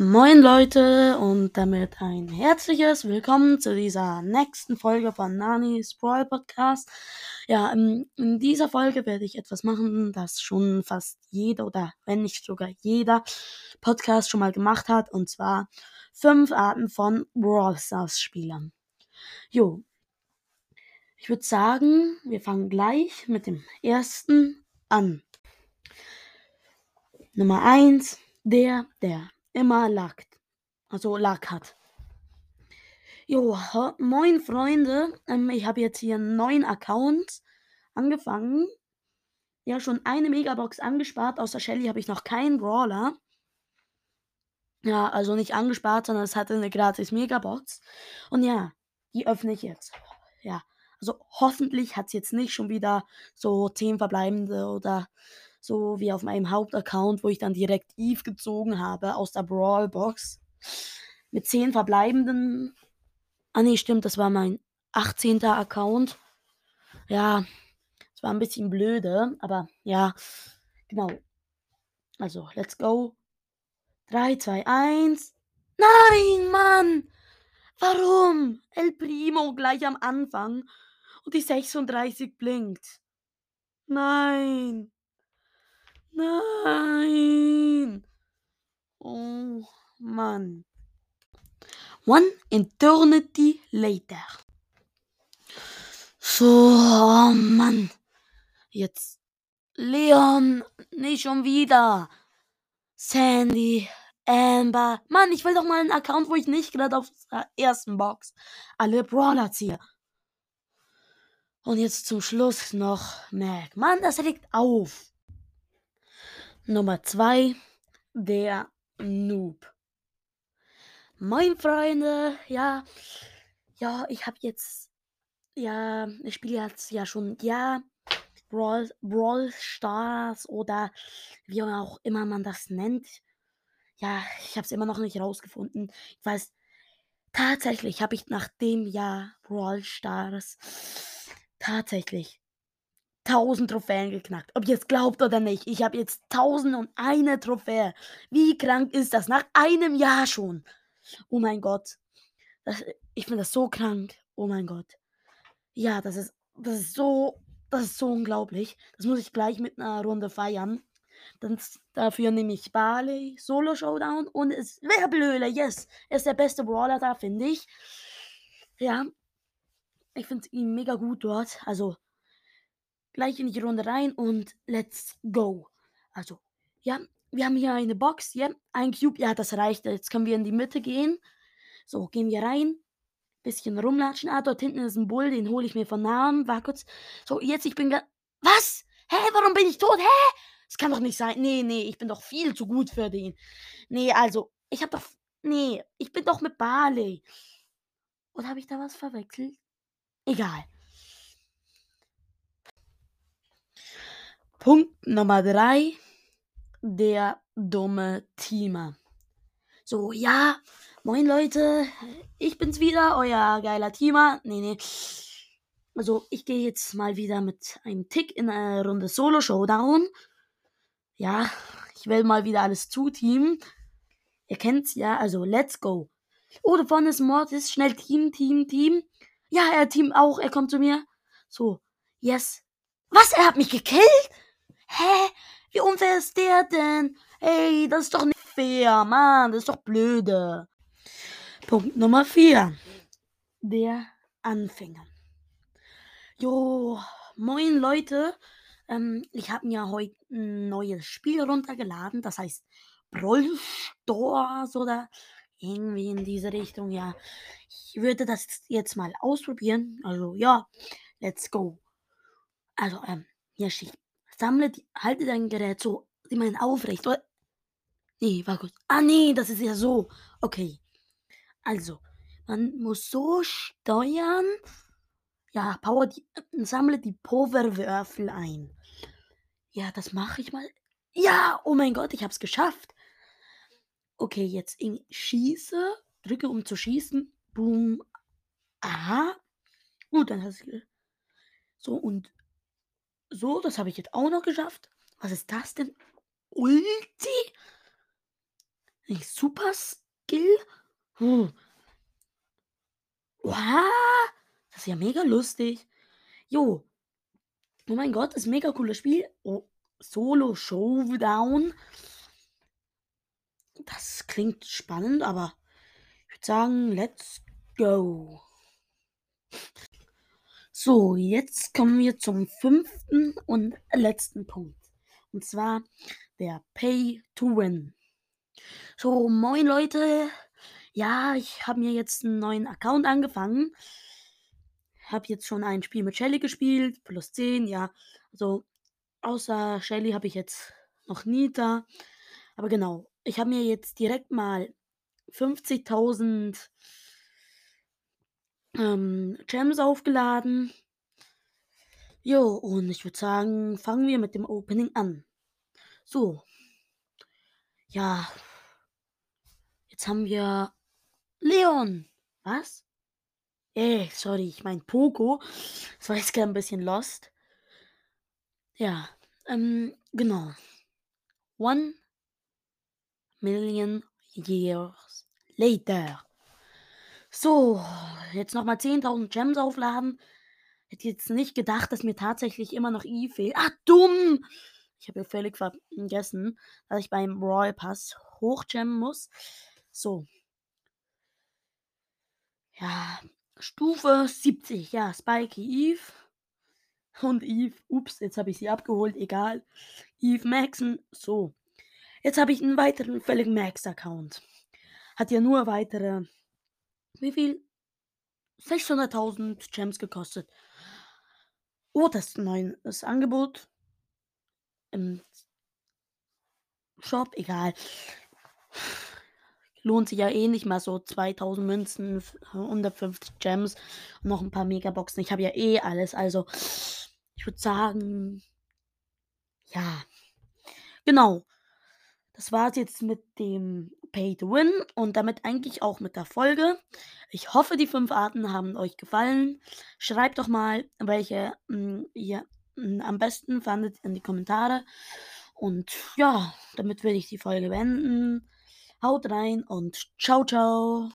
Moin Leute und damit ein herzliches Willkommen zu dieser nächsten Folge von Nanis Brawl Podcast. Ja, in, in, dieser Folge werde ich etwas machen, das schon fast jeder oder wenn nicht sogar jeder Podcast schon mal gemacht hat und zwar fünf Arten von Brawl Stars Spielern. Jo, ich würde sagen, wir fangen gleich mit dem ersten an. Nummer eins, der, der immer lackt. Also Lack hat. Jo, moin Freunde. Ähm, ich habe jetzt hier einen neuen Account angefangen. Ja, schon eine Megabox angespart. Außer Shelly habe ich noch keinen Brawler. Ja, also nicht angespart, sondern es hatte eine gratis Megabox. Und ja, die öffne ich jetzt. Ja, also hoffentlich hat es jetzt nicht schon wieder so 10 verbleibende oder so wie auf meinem Hauptaccount, wo ich dann direkt Eve gezogen habe aus der Brawl-Box. Mit 10 verbleibenden. Ah nee, stimmt, das war mein 18. Account. Ja, es war ein bisschen blöde, aber ja, genau. Also, let's go. 3, 2, 1. Nein, Mann! Warum? El Primo gleich am Anfang und die 36 blinkt. Nein. Nein. Oh Mann. One eternity later. So, oh Mann. Jetzt. Leon, nicht schon wieder. Sandy, Amber. Mann, ich will doch mal einen Account, wo ich nicht gerade auf der ersten Box alle Brawler ziehe. Und jetzt zum Schluss noch Mac. Mann, das regt auf. Nummer 2, der Noob. Moin Freunde, ja, ja, ich habe jetzt, ja, ich spiele jetzt ja schon, ja, Brawl, Brawl Stars oder wie auch immer man das nennt. Ja, ich habe es immer noch nicht rausgefunden. Ich weiß, tatsächlich habe ich nach dem Jahr Brawl Stars tatsächlich 1000 Trophäen geknackt. Ob ihr es glaubt oder nicht. Ich habe jetzt 1001 Trophäe. Wie krank ist das? Nach einem Jahr schon. Oh mein Gott. Das, ich finde das so krank. Oh mein Gott. Ja, das ist, das ist so, das ist so unglaublich. Das muss ich gleich mit einer Runde feiern. Dann, dafür nehme ich Barley, Solo Showdown und es Werblöhle, yes. Er ist der beste Brawler da, finde ich. Ja. Ich finde ihn mega gut dort. Also, gleich in die Runde rein und let's go. Also, ja, wir haben hier eine Box, ja, ein Cube, ja, das reicht. Jetzt können wir in die Mitte gehen. So, gehen wir rein. Bisschen rumlatschen. Ah, dort hinten ist ein Bull, den hole ich mir von Namen. War kurz. So, jetzt, ich bin Was? Hä, warum bin ich tot? Hä? Das kann doch nicht sein. Nee, nee, ich bin doch viel zu gut für den. Nee, also, ich hab doch. Nee, ich bin doch mit Barley. Oder habe ich da was verwechselt? Egal. Punkt Nummer drei, der dumme Teamer. So, ja, moin Leute, ich bin's wieder, euer geiler Teamer. Nee, nee. Also, ich gehe jetzt mal wieder mit einem Tick in eine Runde Solo Showdown. Ja, ich will mal wieder alles zuteamen. Ihr kennt's ja, also let's go. Oh, da vorne ist Mortis, schnell Team, Team, Team. Ja, er Team auch, er kommt zu mir. So, yes. Was, er hat mich gekillt? Hä? Wie unfair ist der denn? Hey, das ist doch nicht fair, Mann. Das ist doch blöde. Punkt Nummer 4. Der Anfänger. Jo, moin Leute. Ähm, ich habe mir heute ein neues Spiel runtergeladen. Das heißt Brawl Stores oder irgendwie in diese Richtung. Ja, ich würde das jetzt mal ausprobieren. Also ja, let's go. Also, ähm, hier steht Sammle die, halte dein Gerät so, meine aufrecht, oder? Nee, war gut. Ah, nee, das ist ja so. Okay. Also, man muss so steuern. Ja, power die, äh, sammle die Powerwürfel ein. Ja, das mache ich mal. Ja, oh mein Gott, ich habe es geschafft. Okay, jetzt in schieße, drücke um zu schießen. Boom. Aha. Gut, dann hast du so und so, das habe ich jetzt auch noch geschafft. Was ist das denn? Ulti? Super Skill? Hm. Das ist ja mega lustig. Jo. Oh mein Gott, ist mega cooles Spiel. Oh, Solo Showdown. Das klingt spannend, aber ich würde sagen, let's go. So, jetzt kommen wir zum fünften und letzten Punkt. Und zwar der Pay to Win. So, moin Leute. Ja, ich habe mir jetzt einen neuen Account angefangen. Habe jetzt schon ein Spiel mit Shelly gespielt, plus 10, ja. Also, außer Shelly habe ich jetzt noch nie da. Aber genau, ich habe mir jetzt direkt mal 50.000 ähm, Gems aufgeladen. Jo, und ich würde sagen, fangen wir mit dem Opening an. So. Ja. Jetzt haben wir Leon. Was? Ey, sorry, ich mein Poco. Das war jetzt gerade ein bisschen lost. Ja, ähm, genau. One million years later. So, jetzt nochmal 10.000 Gems aufladen. Hätte jetzt nicht gedacht, dass mir tatsächlich immer noch I fehlt. Ah, dumm! Ich habe ja völlig vergessen, dass ich beim Royal Pass hochgemmen muss. So. Ja, Stufe 70. Ja, Spikey Eve. Und Eve. Ups, jetzt habe ich sie abgeholt. Egal. Eve Maxen. So. Jetzt habe ich einen weiteren völlig Max-Account. Hat ja nur weitere. Wie viel? 600.000 Gems gekostet. Oh, das ist ein neues Angebot. Im Shop, egal. Lohnt sich ja eh nicht mal so 2000 Münzen, 150 Gems und noch ein paar Megaboxen. Ich habe ja eh alles. Also, ich würde sagen, ja. Genau. Das war es jetzt mit dem Pay to Win und damit eigentlich auch mit der Folge. Ich hoffe, die fünf Arten haben euch gefallen. Schreibt doch mal, welche mh, hm, ihr mh, hm, am besten fandet in die Kommentare. Und ja, damit will ich die Folge beenden. Haut rein und ciao, ciao.